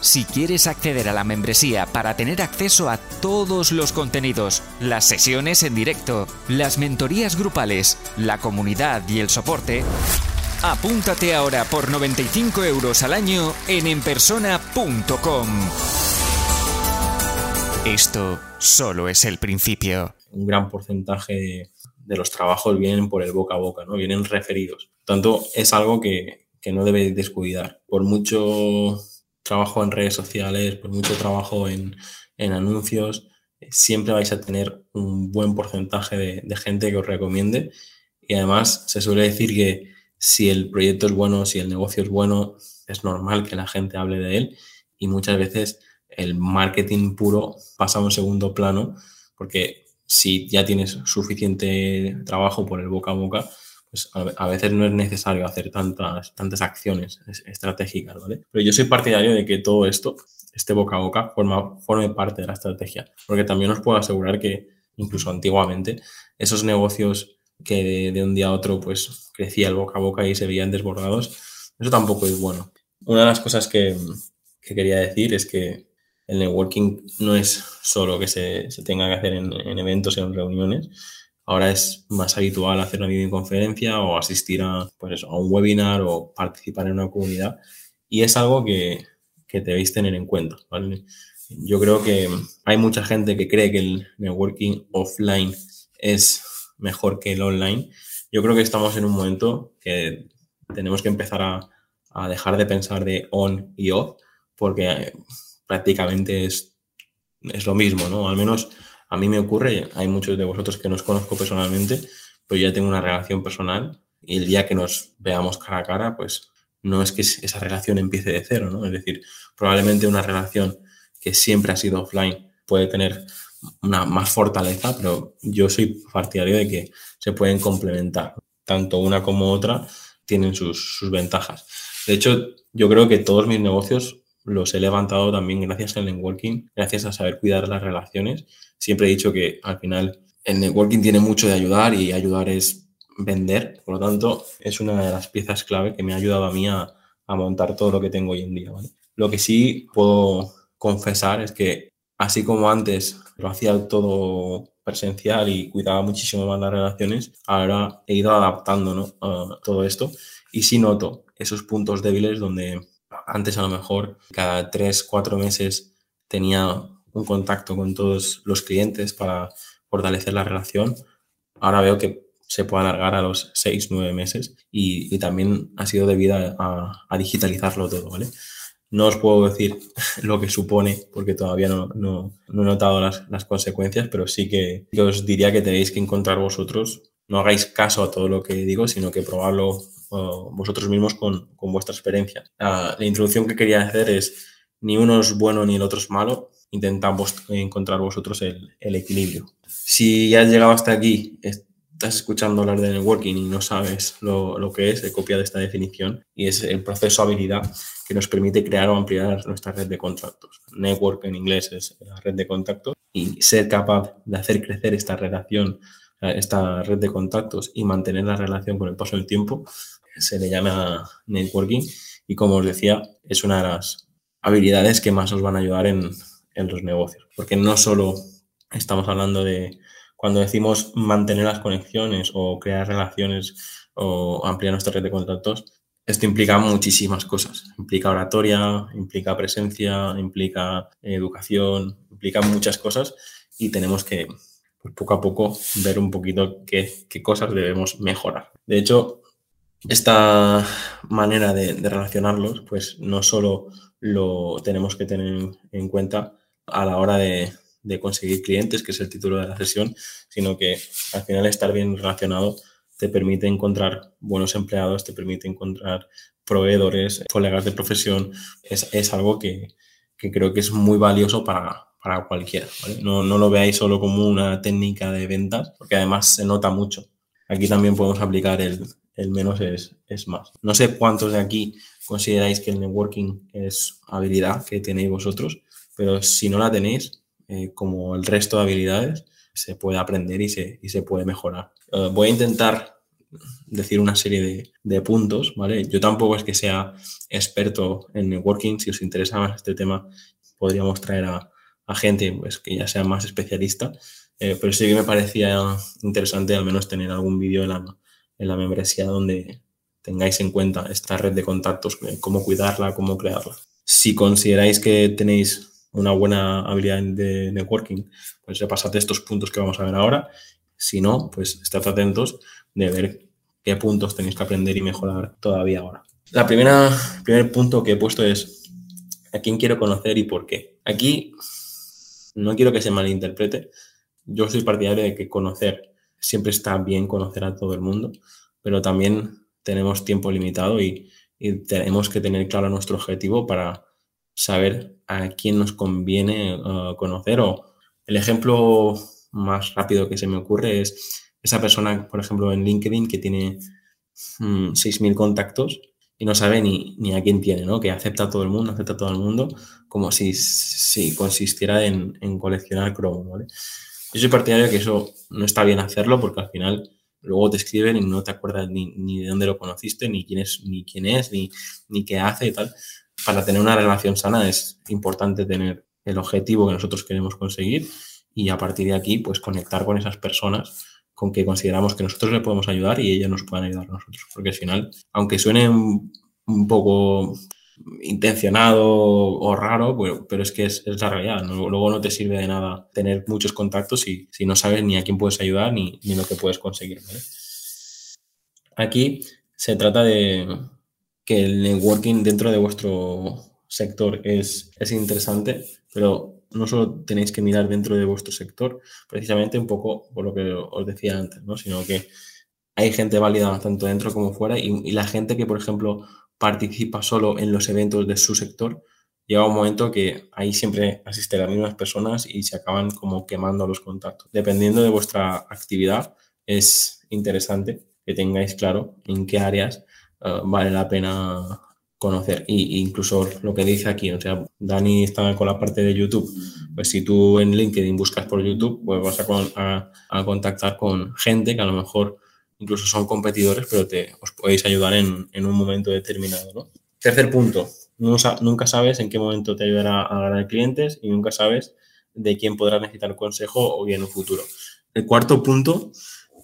Si quieres acceder a la membresía para tener acceso a todos los contenidos, las sesiones en directo, las mentorías grupales, la comunidad y el soporte, apúntate ahora por 95 euros al año en enpersona.com. Esto solo es el principio. Un gran porcentaje de los trabajos vienen por el boca a boca, ¿no? Vienen referidos. Tanto, es algo que, que no debe descuidar. Por mucho trabajo en redes sociales, por mucho trabajo en, anuncios, siempre vais a tener un buen porcentaje de, gente que os recomiende. Y además se suele decir que si el proyecto es bueno, si el negocio es bueno, es normal que la gente hable de él. Y muchas veces el marketing puro pasa a un segundo plano, porque si ya tienes suficiente trabajo por el boca a boca, pues a, veces no es necesario hacer tantas, tantas acciones estratégicas, ¿vale? Pero yo soy partidario de que todo esto, este boca a boca, forma, forme parte de la estrategia, porque también os puedo asegurar que incluso antiguamente esos negocios que de, un día a otro pues crecía el boca a boca y se veían desbordados, eso tampoco es bueno. Una de las cosas que, que quería decir es que el networking no es solo que se, se tenga que hacer en, en eventos, en reuniones, Ahora es más habitual hacer una videoconferencia o asistir a, pues a un webinar o participar en una comunidad. Y es algo que, que debéis tener en cuenta. Yo creo que hay mucha gente que cree que el networking offline es mejor que el online. Yo creo que estamos en un momento que tenemos que empezar a, a dejar de pensar de on y off, porque prácticamente es, es lo mismo, ¿no? Al menos a mí me ocurre, hay muchos de vosotros que nos conozco personalmente, pero ya tengo una relación personal y el día que nos veamos cara a cara, pues no es que esa relación empiece de cero, ¿no? Es decir, probablemente una relación que siempre ha sido offline puede tener una más fortaleza, pero yo soy partidario de que se pueden complementar. Tanto una como otra tienen sus, sus ventajas. De hecho, yo creo que todos mis negocios los he levantado también gracias al networking, gracias a saber cuidar las relaciones siempre he dicho que al final el networking tiene mucho de ayudar y ayudar es vender. Por lo tanto, es una de las piezas clave que me ha ayudado a mí a, montar todo lo que tengo hoy en día. Lo que sí puedo confesar es que así como antes lo hacía todo presencial y cuidaba muchísimo más las relaciones, ahora he ido adaptando a todo esto y sí noto esos puntos débiles donde antes a lo mejor cada tres, cuatro meses tenía un contacto con todos los clientes para fortalecer la relación. Ahora veo que se puede alargar a los seis, nueve meses y, también ha sido debido a, digitalizarlo todo, ¿vale? No os puedo decir lo que supone porque todavía no, no, he notado las, las, consecuencias, pero sí que, os diría que tenéis que encontrar vosotros, no hagáis caso a todo lo que digo, sino que probarlo uh, vosotros mismos con, con vuestra experiencia. la introducción que quería hacer es ni uno es bueno ni el otro es malo, intentamos encontrar vosotros el, equilibrio. Si ya has llegado hasta aquí, estás escuchando hablar de networking y no sabes lo, que es, he copiado esta definición y es el proceso habilidad que nos permite crear o ampliar nuestra red de contactos. Network en inglés es la red de contactos y ser capaz de hacer crecer esta relación, esta red de contactos y mantener la relación con el paso del tiempo se le llama networking y como os decía, es una de las habilidades que más os van a ayudar en, en los negocios. Porque no solo estamos hablando de cuando decimos mantener las conexiones o crear relaciones o ampliar nuestra red de contactos, esto implica muchísimas cosas. Implica oratoria, implica presencia, implica educación, implica muchas cosas y tenemos que pues, poco a poco ver un poquito qué, qué, cosas debemos mejorar. De hecho, esta manera de, relacionarlos, pues no solo lo tenemos que tener en cuenta a la hora de, conseguir clientes, que es el título de la sesión, sino que al final estar bien relacionado te permite encontrar buenos empleados, te permite encontrar proveedores, colegas de profesión. Es, algo que, creo que es muy valioso para, para cualquiera. No, no, lo veáis solo como una técnica de ventas, porque además se nota mucho. Aquí también podemos aplicar el, el menos es, es, más. No sé cuántos de aquí consideráis que el networking es habilidad que tenéis vosotros, pero si no la tenéis, eh, como el resto de habilidades, se puede aprender y se, y se puede mejorar. Uh, voy a intentar decir una serie de, de, puntos, ¿vale? Yo tampoco es que sea experto en networking, si os interesa más este tema, podríamos traer a, a gente pues, que ya sea más especialista, eh, pero sí que me parecía interesante al menos tener algún vídeo en la, en la membresía donde tengáis en cuenta esta red de contactos, eh, cómo cuidarla, cómo crearla. Si consideráis que tenéis una buena habilidad de networking, pues repasad estos puntos que vamos a ver ahora. Si no, pues estad atentos de ver qué puntos tenéis que aprender y mejorar todavía ahora. La primera, el primer punto que he puesto es a quién quiero conocer y por qué. Aquí no quiero que se malinterprete. Yo soy partidario de que conocer siempre está bien conocer a todo el mundo, pero también tenemos tiempo limitado y, tenemos que tener claro nuestro objetivo para saber a quién nos conviene uh, conocer. O el ejemplo más rápido que se me ocurre es esa persona, por ejemplo, en LinkedIn que tiene 6.000 mm, contactos y no sabe ni, ni, a quién tiene, ¿no? Que acepta a todo el mundo, acepta a todo el mundo, como si, si consistiera en, en coleccionar cromos, ¿vale? Yo soy partidario de que eso no está bien hacerlo porque al final luego te escriben y no te acuerdas ni, ni de dónde lo conociste, ni quién es, ni quién es, ni, ni qué hace y tal. Para tener una relación sana es importante tener el objetivo que nosotros queremos conseguir y a partir de aquí, pues conectar con esas personas con que consideramos que nosotros le podemos ayudar y ellos nos pueden ayudar a nosotros. Porque al final, aunque suene un poco intencionado o raro, pero es que es, la realidad. Luego no te sirve de nada tener muchos contactos si, si no sabes ni a quién puedes ayudar ni, ni lo que puedes conseguir. Aquí se trata de que el networking dentro de vuestro sector es, es interesante, pero no solo tenéis que mirar dentro de vuestro sector, precisamente un poco por lo que os decía antes, ¿no? sino que hay gente válida tanto dentro como fuera y la gente que, por ejemplo, participa solo en los eventos de su sector, llega un momento que ahí siempre asisten las mismas personas y se acaban como quemando los contactos. Dependiendo de vuestra actividad, es interesante que tengáis claro en qué áreas uh, vale la pena conocer. Y, incluso lo que dice aquí, o sea, Dani está con la parte de YouTube, pues si tú en LinkedIn buscas por YouTube, pues vas a, a contactar con gente que a lo mejor incluso son competidores, pero te, os podéis ayudar en, en un momento determinado. ¿no? Tercer punto, nunca sabes en qué momento te ayudará a ganar clientes y nunca sabes de quién podrá necesitar consejo o bien en un futuro. El cuarto punto,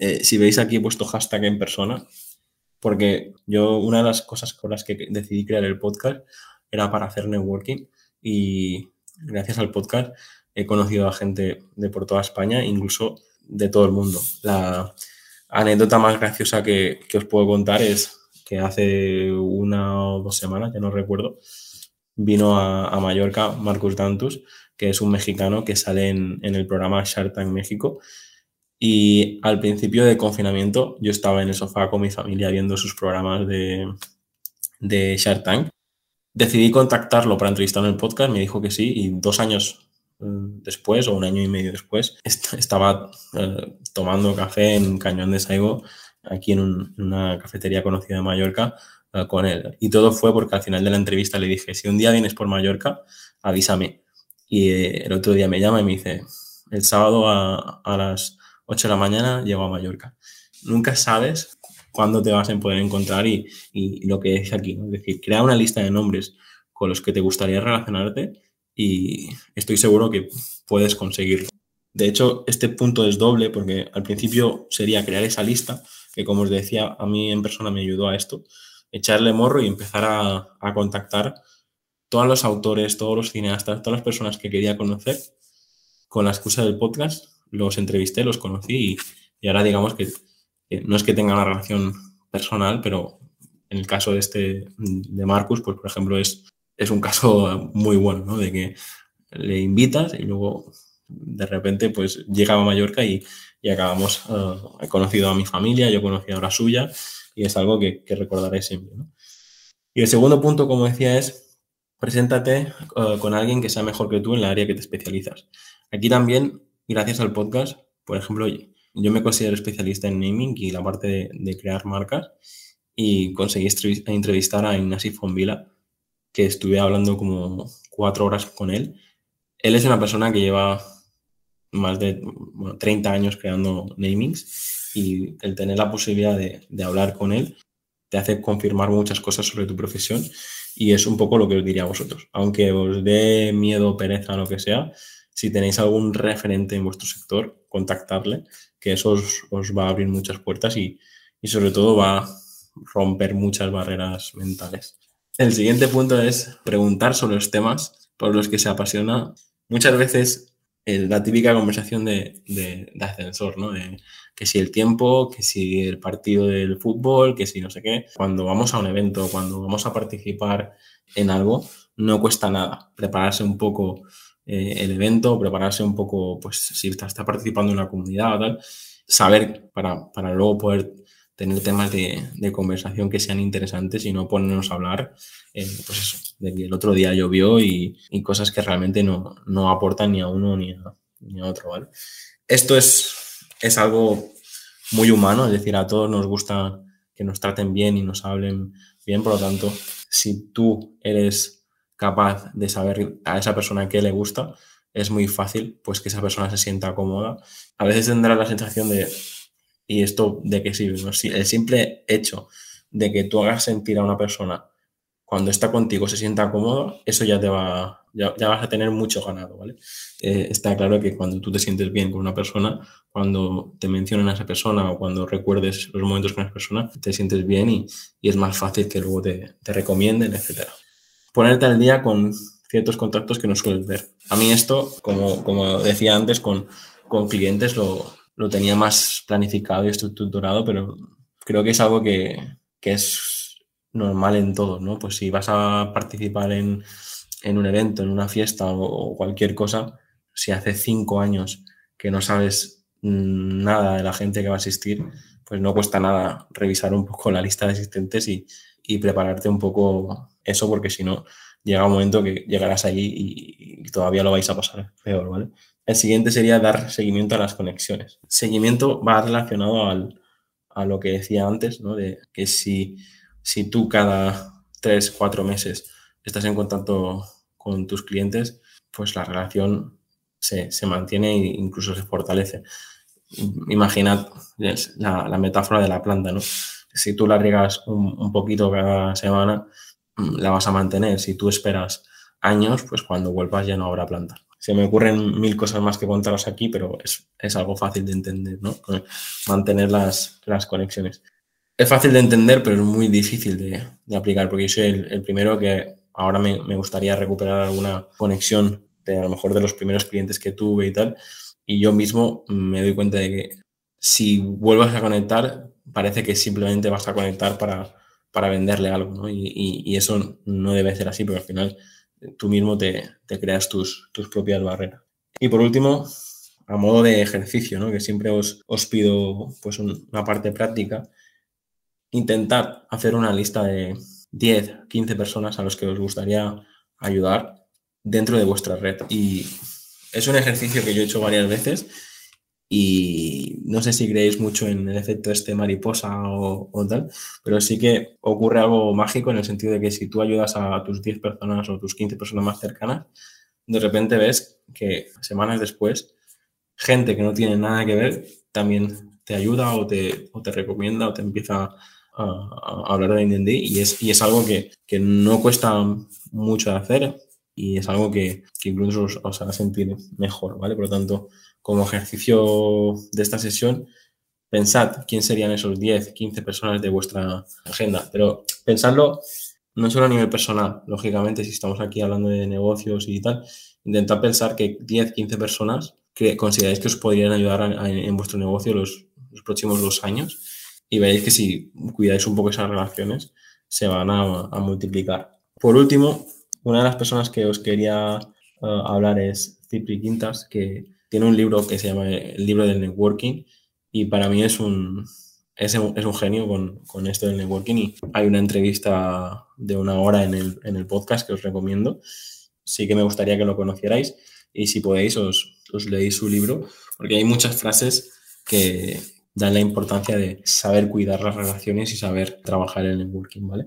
eh, si veis aquí he puesto hashtag en persona, porque yo una de las cosas con las que decidí crear el podcast era para hacer networking y gracias al podcast he conocido a gente de por toda España, incluso de todo el mundo. La, anécdota más graciosa que, os puedo contar es que hace una o dos semanas, ya no recuerdo, vino a, Mallorca Marcus Dantus, que es un mexicano que sale en, el programa Shark Tank México. Y al principio de confinamiento yo estaba en el sofá con mi familia viendo sus programas de, de Shark Tank. Decidí contactarlo para entrevistarlo en el podcast, me dijo que sí, y dos años Mm, después o un año y medio después, estaba eh, tomando café en Cañón de Saigo, aquí en una cafetería conocida de Mallorca, eh, con él. Y todo fue porque al final de la entrevista le dije, si un día vienes por Mallorca, avísame. Y eh, el otro día me llama y me dice, el sábado a, a las 8 de la mañana llego a Mallorca. Nunca sabes cuándo te vas a poder encontrar y, y lo que es aquí. Es decir, crea una lista de nombres con los que te gustaría relacionarte y estoy seguro que puedes conseguirlo. De hecho, este punto es doble porque al principio sería crear esa lista, que como os decía, a mí en persona me ayudó a esto, echarle morro y empezar a, a contactar todos los autores, todos los cineastas, todas las personas que quería conocer con la excusa del podcast, los entrevisté, los conocí y, y ahora digamos que, no es que tenga una relación personal, pero en el caso de este de Marcus, pues por ejemplo es es un caso muy bueno, ¿no? De que le invitas y luego de repente pues llega a Mallorca y, y acabamos, uh, he conocido a mi familia, yo he conocido a la suya y es algo que, recordaré siempre. Y el segundo punto, como decía, es preséntate eh, con alguien que sea mejor que tú en la área que te especializas. Aquí también, gracias al podcast, por ejemplo, yo me considero especialista en naming y la parte de, crear marcas y conseguí entrevistar a Ignasi Fonvila, que estuve hablando como cuatro horas con él. Él es una persona que lleva más de 30 años creando namings y el tener la posibilidad de, de hablar con él te hace confirmar muchas cosas sobre tu profesión y es un poco lo que os diría a vosotros. Aunque os dé miedo, pereza, lo que sea, si tenéis algún referente en vuestro sector, contactarle, que eso os, va a abrir muchas puertas y, y, sobre todo va a romper muchas barreras mentales. El siguiente punto es preguntar sobre los temas por los que se apasiona. Muchas veces la típica conversación de, de, ascensor, ¿no? Que si el tiempo, que si el partido del fútbol, que si no sé qué. Cuando vamos a un evento, cuando vamos a participar en algo, no cuesta nada prepararse un poco eh, el evento, prepararse un poco, pues si está, está participando en una comunidad o tal, saber para, para luego poder tener temas de, conversación que sean interesantes y no ponernos a hablar, eh, pues eso, de el otro día llovió y, cosas que realmente no, no, aportan ni a uno ni a, ni a otro, ¿vale? Esto es, es algo muy humano, es decir, a todos nos gusta que nos traten bien y nos hablen bien, por lo tanto, si tú eres capaz de saber a esa persona qué le gusta, es muy fácil pues que esa persona se sienta cómoda. A veces tendrá la sensación de ¿Y esto de qué sirve? El simple hecho de que tú hagas sentir a una persona cuando está contigo se sienta cómodo, eso ya te va, ya, vas a tener mucho ganado, ¿vale? Eh, está claro que cuando tú te sientes bien con una persona, cuando te mencionan a esa persona o cuando recuerdes los momentos con esa persona, te sientes bien y, y es más fácil que luego te, te recomienden, etc. Ponerte al día con ciertos contactos que no sueles ver. A mí esto, como, como decía antes, con, con clientes lo, lo tenía más planificado y estructurado, pero creo que es algo que, que es normal en todo, ¿no? Pues si vas a participar en, en un evento, en una fiesta o, cualquier cosa, si hace cinco años que no sabes nada de la gente que va a asistir, pues no cuesta nada revisar un poco la lista de asistentes y, y prepararte un poco eso, porque si no, llega un momento que llegarás allí y, y, todavía lo vais a pasar peor, ¿vale? El siguiente sería dar seguimiento a las conexiones. Seguimiento va relacionado al, a lo que decía antes, ¿no? De que si, si tú cada tres, cuatro meses estás en contacto con tus clientes, pues la relación se, se mantiene e incluso se fortalece. Imaginad la, la, metáfora de la planta, ¿no? Si tú la riegas un, un poquito cada semana, mm, la vas a mantener. Si tú esperas años, pues cuando vuelvas ya no habrá planta se me ocurren mil cosas más que contaros aquí, pero es, es algo fácil de entender, ¿no? Mantener las, las, conexiones. Es fácil de entender, pero es muy difícil de, aplicar, porque yo soy el, el primero que ahora me, me, gustaría recuperar alguna conexión de a lo mejor de los primeros clientes que tuve y tal, y yo mismo me doy cuenta de que si vuelvas a conectar, parece que simplemente vas a conectar para, para venderle algo, ¿no? Y, y, y eso no debe ser así, porque al final tú mismo te, creas tus, tus, propias barreras. Y por último, a modo de ejercicio, ¿no? que siempre os, os pido pues una parte práctica, intentar hacer una lista de 10, 15 personas a los que os gustaría ayudar dentro de vuestra red. Y es un ejercicio que yo he hecho varias veces y no sé si creéis mucho en el efecto este mariposa o, tal, pero sí que ocurre algo mágico en el sentido de que si tú ayudas a tus 10 personas o tus 15 personas más cercanas, de repente ves que semanas después, gente que no tiene nada que ver también te ayuda o te, o te recomienda o te empieza a, hablar de D&D y es, y es algo que, que, no cuesta mucho hacer y es algo que, que incluso os, os hará sentir mejor, ¿vale? Por lo tanto, como ejercicio de esta sesión, pensad quién serían esos 10, 15 personas de vuestra agenda, pero pensadlo no solo a nivel personal, lógicamente, si estamos aquí hablando de negocios y tal, intentad pensar que 10, 15 personas que consideráis que os podrían ayudar a, en vuestro negocio los, próximos dos años y veréis que si cuidáis un poco esas relaciones, se van a, multiplicar. Por último, una de las personas que os quería uh, hablar es Cipri Quintas, que tiene un libro que se llama El libro del networking y para mí es un, es un, es un genio con, con, esto del networking y hay una entrevista de una hora en el, en el, podcast que os recomiendo. Sí que me gustaría que lo conocierais y si podéis os, os leéis su libro porque hay muchas frases que dan la importancia de saber cuidar las relaciones y saber trabajar el networking, ¿vale?